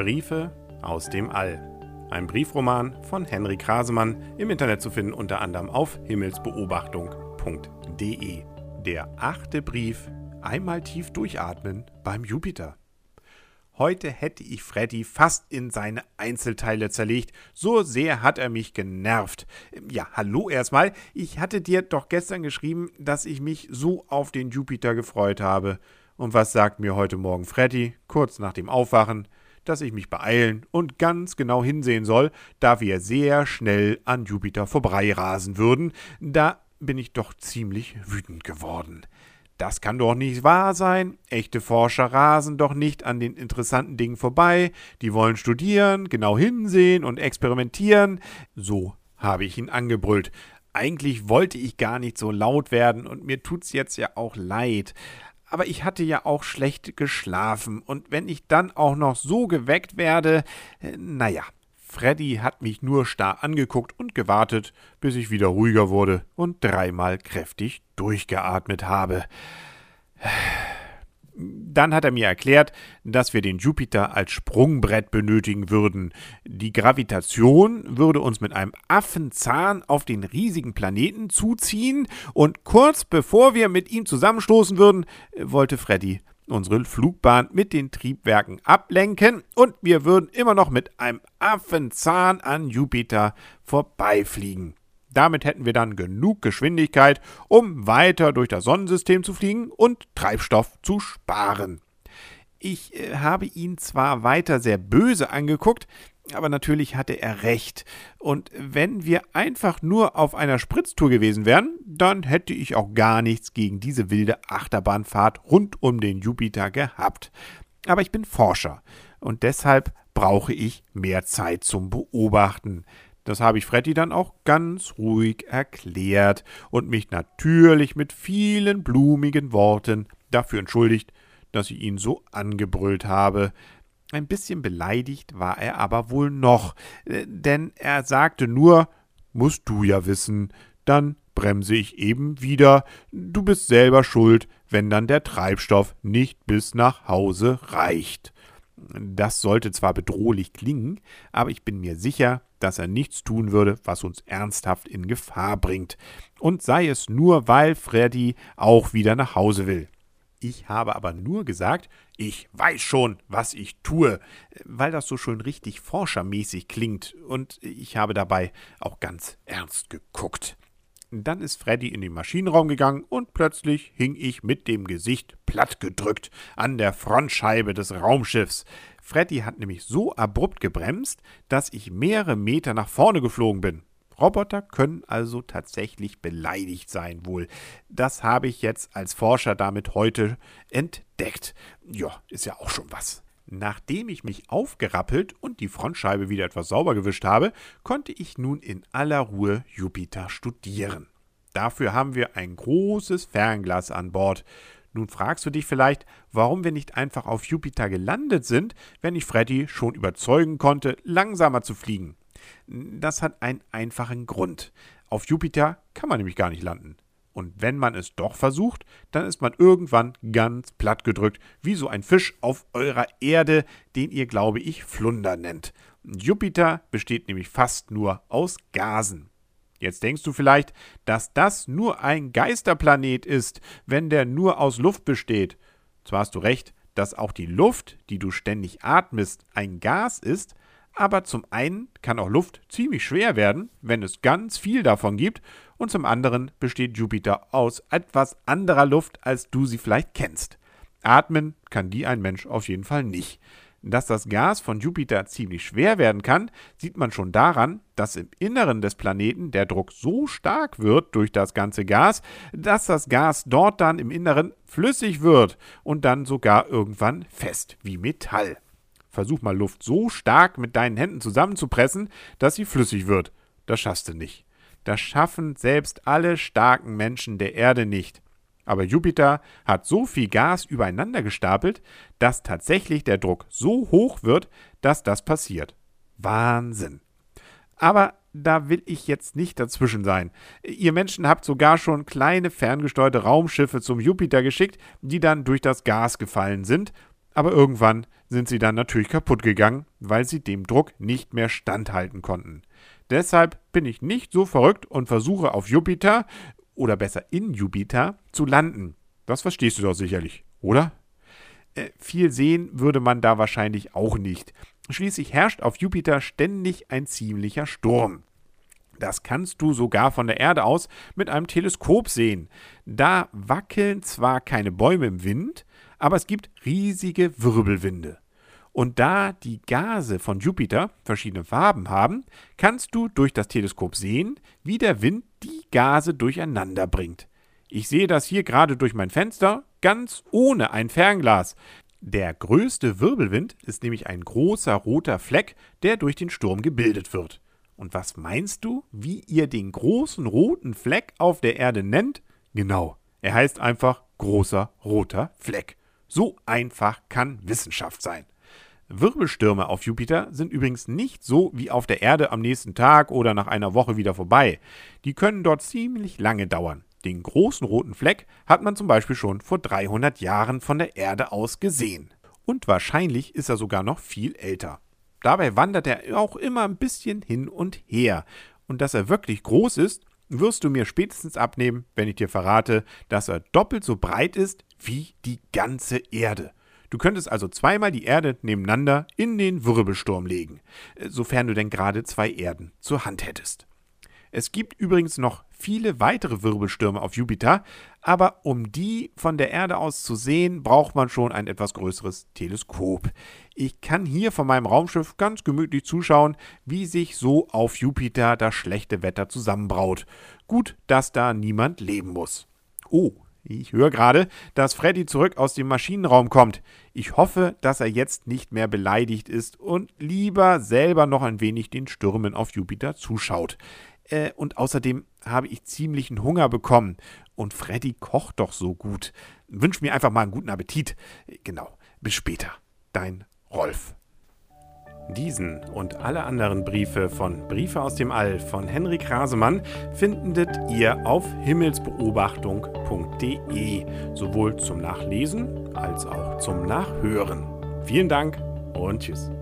Briefe aus dem All. Ein Briefroman von Henry Krasemann, im Internet zu finden unter anderem auf himmelsbeobachtung.de. Der achte Brief Einmal tief durchatmen beim Jupiter. Heute hätte ich Freddy fast in seine Einzelteile zerlegt. So sehr hat er mich genervt. Ja, hallo erstmal. Ich hatte dir doch gestern geschrieben, dass ich mich so auf den Jupiter gefreut habe. Und was sagt mir heute Morgen Freddy, kurz nach dem Aufwachen? Dass ich mich beeilen und ganz genau hinsehen soll, da wir sehr schnell an Jupiter vorbeirasen würden. Da bin ich doch ziemlich wütend geworden. Das kann doch nicht wahr sein. Echte Forscher rasen doch nicht an den interessanten Dingen vorbei. Die wollen studieren, genau hinsehen und experimentieren. So habe ich ihn angebrüllt. Eigentlich wollte ich gar nicht so laut werden und mir tut's jetzt ja auch leid. Aber ich hatte ja auch schlecht geschlafen und wenn ich dann auch noch so geweckt werde, äh, naja, Freddy hat mich nur starr angeguckt und gewartet, bis ich wieder ruhiger wurde und dreimal kräftig durchgeatmet habe. Dann hat er mir erklärt, dass wir den Jupiter als Sprungbrett benötigen würden. Die Gravitation würde uns mit einem Affenzahn auf den riesigen Planeten zuziehen und kurz bevor wir mit ihm zusammenstoßen würden, wollte Freddy unsere Flugbahn mit den Triebwerken ablenken und wir würden immer noch mit einem Affenzahn an Jupiter vorbeifliegen. Damit hätten wir dann genug Geschwindigkeit, um weiter durch das Sonnensystem zu fliegen und Treibstoff zu sparen. Ich äh, habe ihn zwar weiter sehr böse angeguckt, aber natürlich hatte er recht. Und wenn wir einfach nur auf einer Spritztour gewesen wären, dann hätte ich auch gar nichts gegen diese wilde Achterbahnfahrt rund um den Jupiter gehabt. Aber ich bin Forscher und deshalb brauche ich mehr Zeit zum Beobachten. Das habe ich Freddy dann auch ganz ruhig erklärt und mich natürlich mit vielen blumigen Worten dafür entschuldigt, dass ich ihn so angebrüllt habe. Ein bisschen beleidigt war er aber wohl noch, äh, denn er sagte nur, musst du ja wissen, dann bremse ich eben wieder, du bist selber schuld, wenn dann der Treibstoff nicht bis nach Hause reicht. Das sollte zwar bedrohlich klingen, aber ich bin mir sicher, dass er nichts tun würde, was uns ernsthaft in Gefahr bringt. Und sei es nur, weil Freddy auch wieder nach Hause will. Ich habe aber nur gesagt, ich weiß schon, was ich tue, weil das so schön richtig forschermäßig klingt und ich habe dabei auch ganz ernst geguckt. Dann ist Freddy in den Maschinenraum gegangen und plötzlich hing ich mit dem Gesicht plattgedrückt an der Frontscheibe des Raumschiffs. Freddy hat nämlich so abrupt gebremst, dass ich mehrere Meter nach vorne geflogen bin. Roboter können also tatsächlich beleidigt sein wohl. Das habe ich jetzt als Forscher damit heute entdeckt. Ja, ist ja auch schon was. Nachdem ich mich aufgerappelt und die Frontscheibe wieder etwas sauber gewischt habe, konnte ich nun in aller Ruhe Jupiter studieren. Dafür haben wir ein großes Fernglas an Bord. Nun fragst du dich vielleicht, warum wir nicht einfach auf Jupiter gelandet sind, wenn ich Freddy schon überzeugen konnte, langsamer zu fliegen. Das hat einen einfachen Grund. Auf Jupiter kann man nämlich gar nicht landen. Und wenn man es doch versucht, dann ist man irgendwann ganz platt gedrückt, wie so ein Fisch auf eurer Erde, den ihr, glaube ich, Flunder nennt. Jupiter besteht nämlich fast nur aus Gasen. Jetzt denkst du vielleicht, dass das nur ein Geisterplanet ist, wenn der nur aus Luft besteht. Zwar hast du recht, dass auch die Luft, die du ständig atmest, ein Gas ist, aber zum einen kann auch Luft ziemlich schwer werden, wenn es ganz viel davon gibt, und zum anderen besteht Jupiter aus etwas anderer Luft, als du sie vielleicht kennst. Atmen kann die ein Mensch auf jeden Fall nicht. Dass das Gas von Jupiter ziemlich schwer werden kann, sieht man schon daran, dass im Inneren des Planeten der Druck so stark wird durch das ganze Gas, dass das Gas dort dann im Inneren flüssig wird und dann sogar irgendwann fest wie Metall. Versuch mal Luft so stark mit deinen Händen zusammenzupressen, dass sie flüssig wird. Das schaffst du nicht. Das schaffen selbst alle starken Menschen der Erde nicht. Aber Jupiter hat so viel Gas übereinander gestapelt, dass tatsächlich der Druck so hoch wird, dass das passiert. Wahnsinn. Aber da will ich jetzt nicht dazwischen sein. Ihr Menschen habt sogar schon kleine ferngesteuerte Raumschiffe zum Jupiter geschickt, die dann durch das Gas gefallen sind aber irgendwann sind sie dann natürlich kaputt gegangen, weil sie dem Druck nicht mehr standhalten konnten. Deshalb bin ich nicht so verrückt und versuche auf Jupiter oder besser in Jupiter zu landen. Das verstehst du doch sicherlich, oder? Äh, viel sehen würde man da wahrscheinlich auch nicht. Schließlich herrscht auf Jupiter ständig ein ziemlicher Sturm. Das kannst du sogar von der Erde aus mit einem Teleskop sehen. Da wackeln zwar keine Bäume im Wind, aber es gibt riesige Wirbelwinde. Und da die Gase von Jupiter verschiedene Farben haben, kannst du durch das Teleskop sehen, wie der Wind die Gase durcheinander bringt. Ich sehe das hier gerade durch mein Fenster, ganz ohne ein Fernglas. Der größte Wirbelwind ist nämlich ein großer roter Fleck, der durch den Sturm gebildet wird. Und was meinst du, wie ihr den großen roten Fleck auf der Erde nennt? Genau, er heißt einfach großer roter Fleck. So einfach kann Wissenschaft sein. Wirbelstürme auf Jupiter sind übrigens nicht so wie auf der Erde am nächsten Tag oder nach einer Woche wieder vorbei. Die können dort ziemlich lange dauern. Den großen roten Fleck hat man zum Beispiel schon vor 300 Jahren von der Erde aus gesehen. Und wahrscheinlich ist er sogar noch viel älter. Dabei wandert er auch immer ein bisschen hin und her. Und dass er wirklich groß ist, wirst du mir spätestens abnehmen, wenn ich dir verrate, dass er doppelt so breit ist wie die ganze Erde. Du könntest also zweimal die Erde nebeneinander in den Wirbelsturm legen, sofern du denn gerade zwei Erden zur Hand hättest. Es gibt übrigens noch viele weitere Wirbelstürme auf Jupiter, aber um die von der Erde aus zu sehen, braucht man schon ein etwas größeres Teleskop. Ich kann hier von meinem Raumschiff ganz gemütlich zuschauen, wie sich so auf Jupiter das schlechte Wetter zusammenbraut. Gut, dass da niemand leben muss. Oh, ich höre gerade, dass Freddy zurück aus dem Maschinenraum kommt. Ich hoffe, dass er jetzt nicht mehr beleidigt ist und lieber selber noch ein wenig den Stürmen auf Jupiter zuschaut. Äh, und außerdem habe ich ziemlichen Hunger bekommen. Und Freddy kocht doch so gut. Wünsch mir einfach mal einen guten Appetit. Genau. Bis später. Dein Rolf. Diesen und alle anderen Briefe von Briefe aus dem All von Henrik Rasemann findet ihr auf himmelsbeobachtung.de, sowohl zum Nachlesen als auch zum Nachhören. Vielen Dank und tschüss.